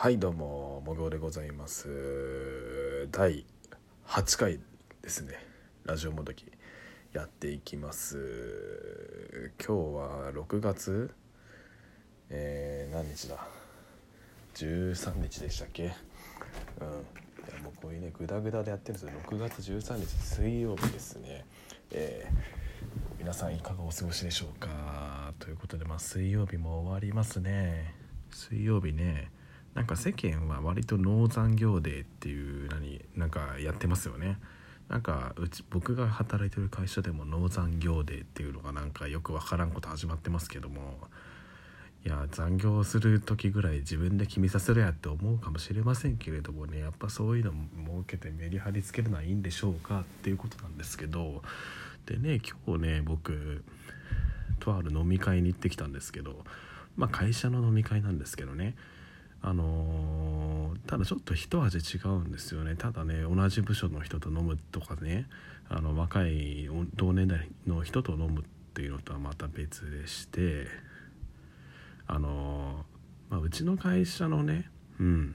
はいどうももぐおでございます。第8回ですね。ラジオもどきやっていきます。今日は6月えー、何日だ？13日でしたっけ？うん。いやもうこういうねグダグダでやってるんですよ。6月13日水曜日ですね。えー、皆さんいかがお過ごしでしょうか？ということでまあ水曜日も終わりますね。水曜日ねなんか世間は割と農残業デーっていう何なんかやってますよね。なんかうち僕が働いてる会社でも農残業デーっていうのがなんかよくわからんこと始まってますけどもいや残業する時ぐらい自分で決めさせろやって思うかもしれませんけれどもねやっぱそういうのも設けてメリハリつけるのはいいんでしょうかっていうことなんですけどでね今日ね僕とある飲み会に行ってきたんですけどまあ会社の飲み会なんですけどね。あのー、ただちょっと一味違うんですよね。ただね同じ部署の人と飲むとかねあの若い同年代の人と飲むっていうのとはまた別でしてあのー、まあ、うちの会社のねうん。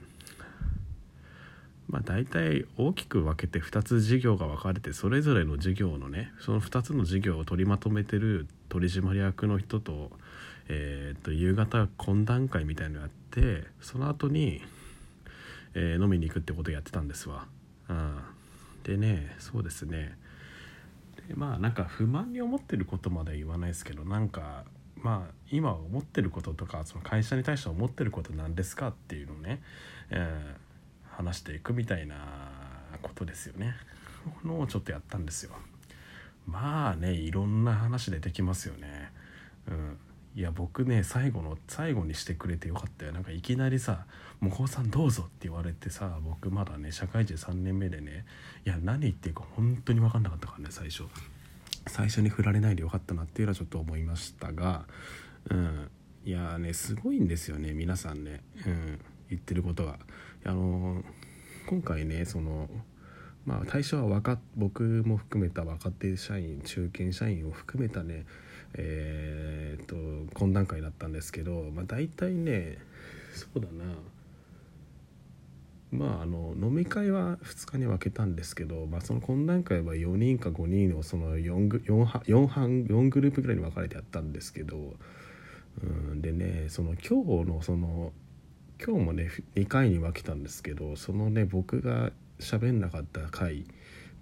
まあ大体大きく分けて2つ事業が分かれてそれぞれの事業のねその2つの事業を取りまとめてる取締役の人と,、えー、と夕方懇談会みたいなのやってその後に、えー、飲みに行くってことやってたんですわ。うん、でねそうですねでまあなんか不満に思ってることまでは言わないですけどなんかまあ今思ってることとかその会社に対して思ってることなんですかっていうのをね、えー、話していくみたいなことですよね。のをちょっとやったんですよ。まあねいろんな話出てきますよね。うん、いや僕ね最後の最後にしてくれてよかったよ。なんかいきなりさ「もこうさんどうぞ」って言われてさ僕まだね社会人3年目でねいや何言ってるか本当に分かんなかったからね最初。最初に振られないでよかったなっていうのはちょっと思いましたがうん。いやねすごいんですよね皆さんね、うん、言ってることが。あの今回ねそのまあ対象は若僕も含めた若手社員中堅社員を含めたねえー、っと懇談会だったんですけど、まあ、大体ねそうだな。まああの飲み会は2日に分けたんですけど、まあ、その懇談会は4人か5人をその 4, 4, 4, 半4グループぐらいに分かれてやったんですけどうんでねその今日のその今日もね2回に分けたんですけどそのね僕が喋んなかった回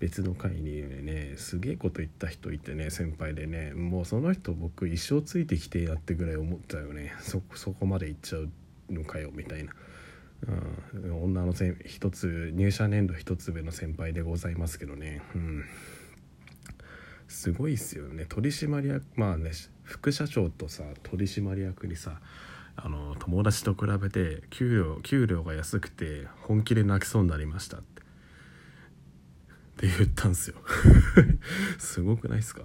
別の回にねすげえこと言った人いてね先輩でねもうその人僕一生ついてきてやってぐらい思ったよね。そこまで行っちゃうのかよみたいな。うん、女のせ一つ入社年度一つ上の先輩でございますけどね、うん、すごいっすよね。取締役まあね副社長とさ取締役にさあの友達と比べて給料給料が安くて本気で泣きそうになりましたって。言ったんすよ。すごくないですか？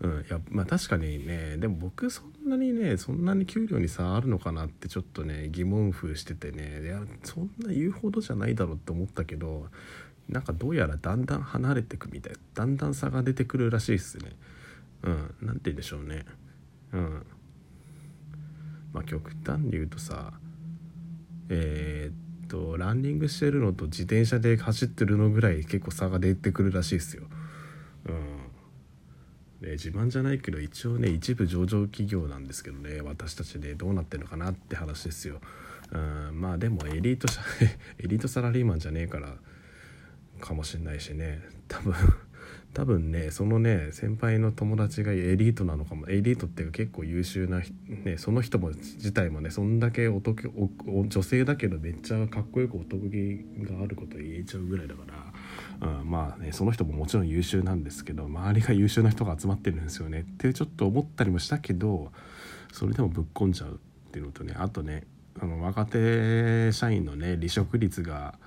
うん、いやまあ確かにねでも僕そんなにねそんなに給料に差あるのかなってちょっとね疑問符しててねいやそんな言うほどじゃないだろうって思ったけどなんかどうやらだんだん離れてくみたいだんだん差が出てくるらしいっすね。うん何て言うんでしょうね。うん。まあ極端に言うとさえー、とランニングしてるのと自転車で走ってるのぐらい結構差が出てくるらしいですよ。うん、で自慢じゃないけど一応ね一部上場企業なんですけどね私たちでどうなってるのかなって話ですよ。うん、まあでもエリート エリートサラリーマンじゃねえからかもしんないしね多分多分ねそのね先輩の友達がエリートなのかも。エリートっていうか結構優秀な、ね、その人も自体もねそんだけおとお女性だけどめっちゃかっこよくおとぎがあること言えちゃうぐらいだから、うん、まあねその人ももちろん優秀なんですけど周りが優秀な人が集まってるんですよね。ってちょっと思ったりもしたけどそれでもぶっこんじゃうっていうのとねあとねあの若手社員のね離職率が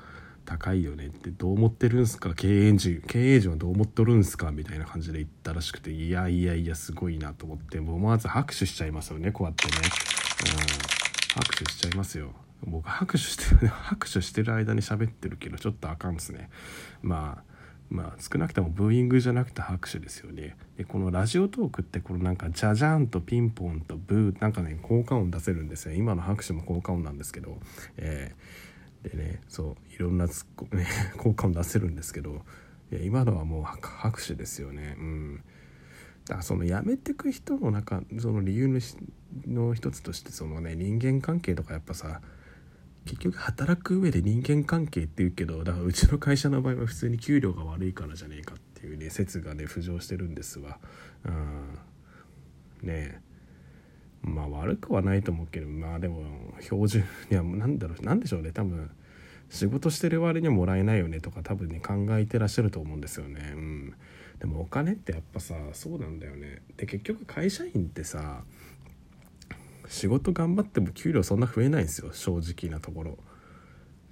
高いよねってどう思ってるんすか？経営陣経営陣はどう思っとるんすか？みたいな感じで言ったらしくていやいやいやすごいなと思って思わず拍手しちゃいますよねこうやってね、うん、拍手しちゃいますよ。僕拍手してる 拍手してる間に喋ってるけどちょっとあかんですね。まあまあ少なくともブーイングじゃなくて拍手ですよね。でこのラジオトークってこのなんかジャジャンとピンポンとブーなんかね効果音出せるんですよ。今の拍手も効果音なんですけどえーでねそういろんなツッコ、ね、効果を出せるんですけどいや今のはもう拍手ですよね。うん。だからその辞めてく人の中その理由のの一つとしてそのね人間関係とかやっぱさ結局働く上で人間関係って言うけどだからうちの会社の場合は普通に給料が悪いからじゃねえかっていうね説がね浮上してるんですわ。うん、ねえ。まあ悪くはないと思うけどまあでも標準いやなんだろうなんでしょうね多分仕事してる割にはもらえないよねとか多分ね考えてらっしゃると思うんですよね。うん、でもお金ってやっぱさそうなんだよね。で結局会社員ってさ仕事頑張っても給料そんな増えないんですよ正直なところ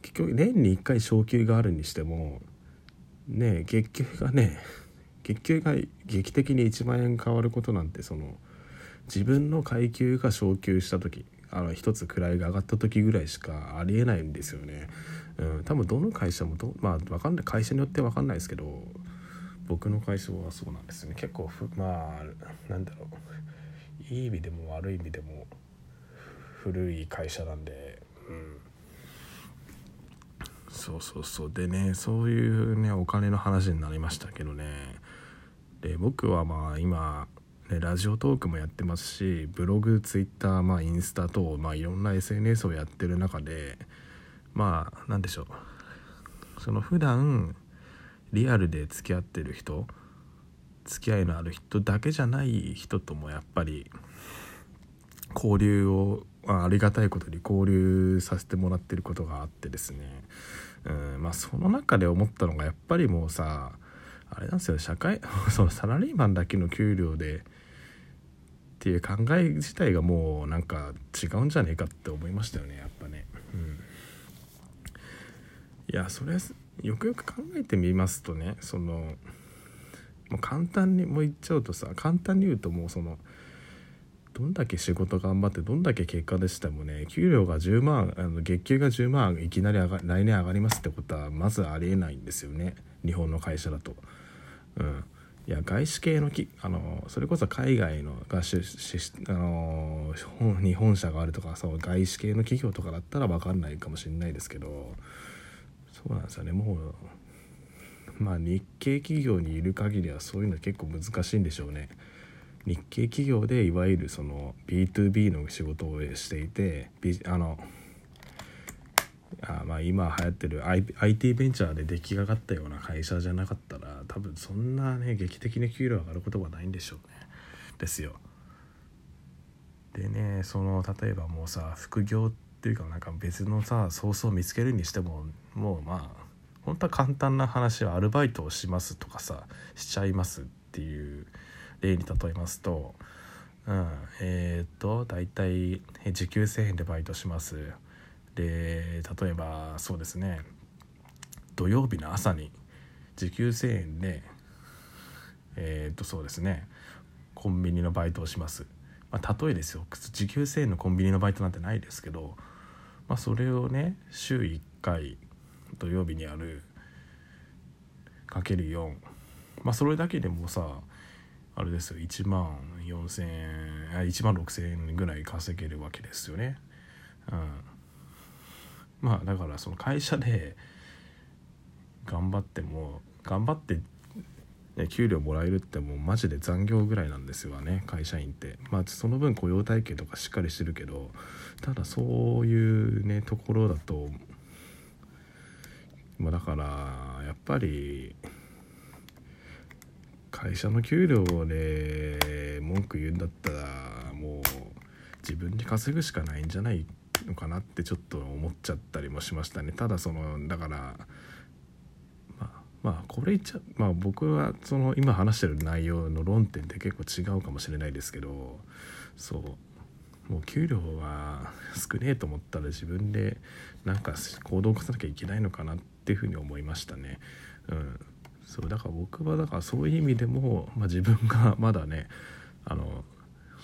結局年に1回昇給があるにしてもね月給がね月給が劇的に1万円変わることなんてその自分の階級が昇給した時あの一つ位が上がった時ぐらいしかありえないんですよね。うん、多分どの会社もどまあ分かんない会社によって分かんないですけど僕の会社はそうなんですよね。結構ふまあなんだろう。いい意味でも悪い意味でも古い会社なんで、うん、そうそうそう。でねそういうねお金の話になりましたけどね。で僕はまあ今ね、ラジオトークもやってますしブログツイッター、まあ、インスタ等、まあ、いろんな SNS をやってる中でまあ何でしょう。その普段リアルで付き合ってる人付き合いのある人だけじゃない人ともやっぱり交流をありがたいことに交流させてもらってることがあってですね、うんまあ、その中で思ったのがやっぱりもうさあれなんですよ社会 そのサラリーマンだけの給料でっていう考え自体がもうなんか違うんじゃねえかって思いましたよねやっぱね。うん、いやそれよくよく考えてみますとねそのもう簡単にもう言っちゃうとさ簡単に言うともうそのどんだけ仕事頑張ってどんだけ結果でしてもね給料が10万あの月給が10万いきなり上が来年上がりますってことはまずありえないんですよね日本の会社だと。うん、いや外資系のきあのそれこそ海外のがししあの日本社があるとかそう外資系の企業とかだったら分かんないかもしれないですけどそうなんですよねもうまあ日系企業にいる限りはそういうの結構難しいんでしょうね。日系企業でいわゆるその B2B の仕事をしていてあのあまあ今流行ってる IT ベンチャーで出来上がったような会社じゃなかったら多分そんなね劇的に給料上がることはないんでしょうねですよ。でねその例えばもうさ副業っていうかなんか別のさソースを見つけるにしてももうまあ本当は簡単な話はアルバイトをしますとかさしちゃいますっていう例に例えますと、うん、えっ、と大体時給1,000円でバイトします。で例えばそうですね。土曜日の朝に時給1,000円でえっ、とそうですね。コンビニのバイトをします。まあ、例えですよ。時給1,000円のコンビニのバイトなんてないですけど、まあ、それをね週1回土曜日にやるかける4まあそれだけでもさあれですよ。1万4,000円あ1万6,000円ぐらい稼げるわけですよね。うん、まあだからその会社で頑張っても頑張って給料もらえるってもうマジで残業ぐらいなんですよね会社員って。まあその分雇用体系とかしっかりしてるけどただそういうねところだとまあだからやっぱり会社の給料で文句言うんだったらもう自分で稼ぐしかないんじゃないのかなってちょっと思っちゃったりもしましたね。ただそのだからまあまあこれ言っちゃまあ僕はその今話してる内容の論点って結構違うかもしれないですけどそう。もう給料は少ねえと思ったら自分でなんか行動を起こさなきゃいけないのかなっていうふうに思いましたね。うん。そうだから僕はだからそういう意味でも、まあ、自分がまだねあの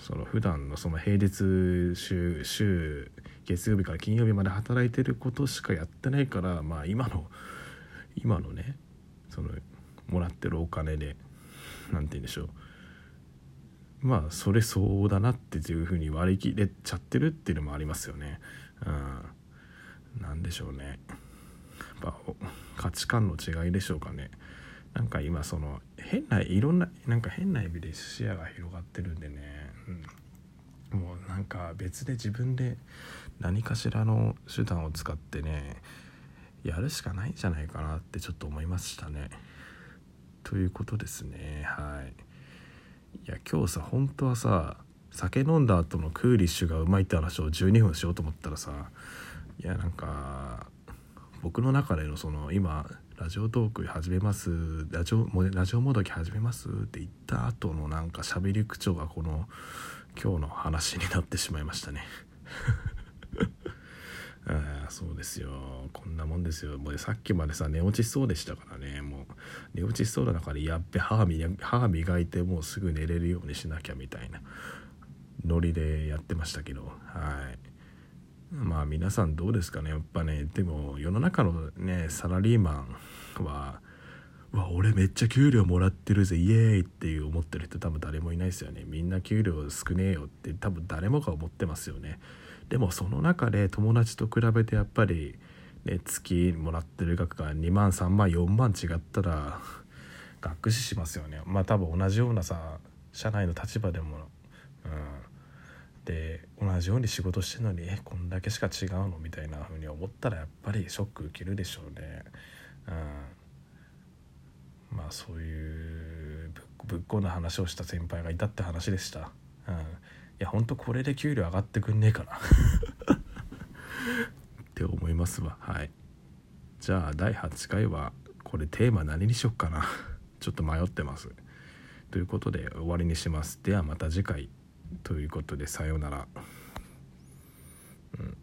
その普段のその平日週週月曜日から金曜日まで働いてることしかやってないからまあ今の今のねそのもらってるお金で何て言うんでしょうまあそれ相応だなっていうふうに割り切れちゃってるっていうのもありますよね。うん、なんでしょうね。ぱ価値観の違いでしょうかねなんか今その変ないろんななんか変な意味で視野が広がってるんでね、うん、もうなんか別で自分で何かしらの手段を使ってねやるしかないんじゃないかなってちょっと思いましたね。ということですね。はい。いや今日さ本当はさ酒飲んだ後のクーリッシュがうまいって話を12分しようと思ったらさいやなんか僕の中でのその今ラジオトーク始めますラジオラジオもどき始めますって言った後のなんか喋り口調がこの今日の話になってしまいましたね。あそうですよ。こんなもんですよ。もうさっきまでさ寝落ちしそうでしたからね。もう寝落ちしそうだからやっべ歯歯磨いてもうすぐ寝れるようにしなきゃみたいなノリでやってましたけど。はい。まあ皆さんどうですかね。やっぱねでも世の中のねサラリーマンはうわ俺めっちゃ給料もらってるぜイエーイっていう思ってる人多分誰もいないですよね。みんな給料少ねえよって多分誰もが思ってますよね。でもその中で友達と比べてやっぱり、ね、月もらってる額が2万3万4万違ったら学士しますよね。まあ多分同じようなさ社内の立場でも、うん、で同じように仕事してるのにえこんだけしか違うの？みたいな風に思ったらやっぱりショック受けるでしょうね。うん、まあそういうぶっこな話をした先輩がいたって話でした。うん。いやほんとこれで給料上がってくんねえかな って思いますわ。はい。じゃあ第8回はこれテーマ何にしよっかな。ちょっと迷ってます。ということで終わりにします。ではまた次回。ということでさようなら。うん。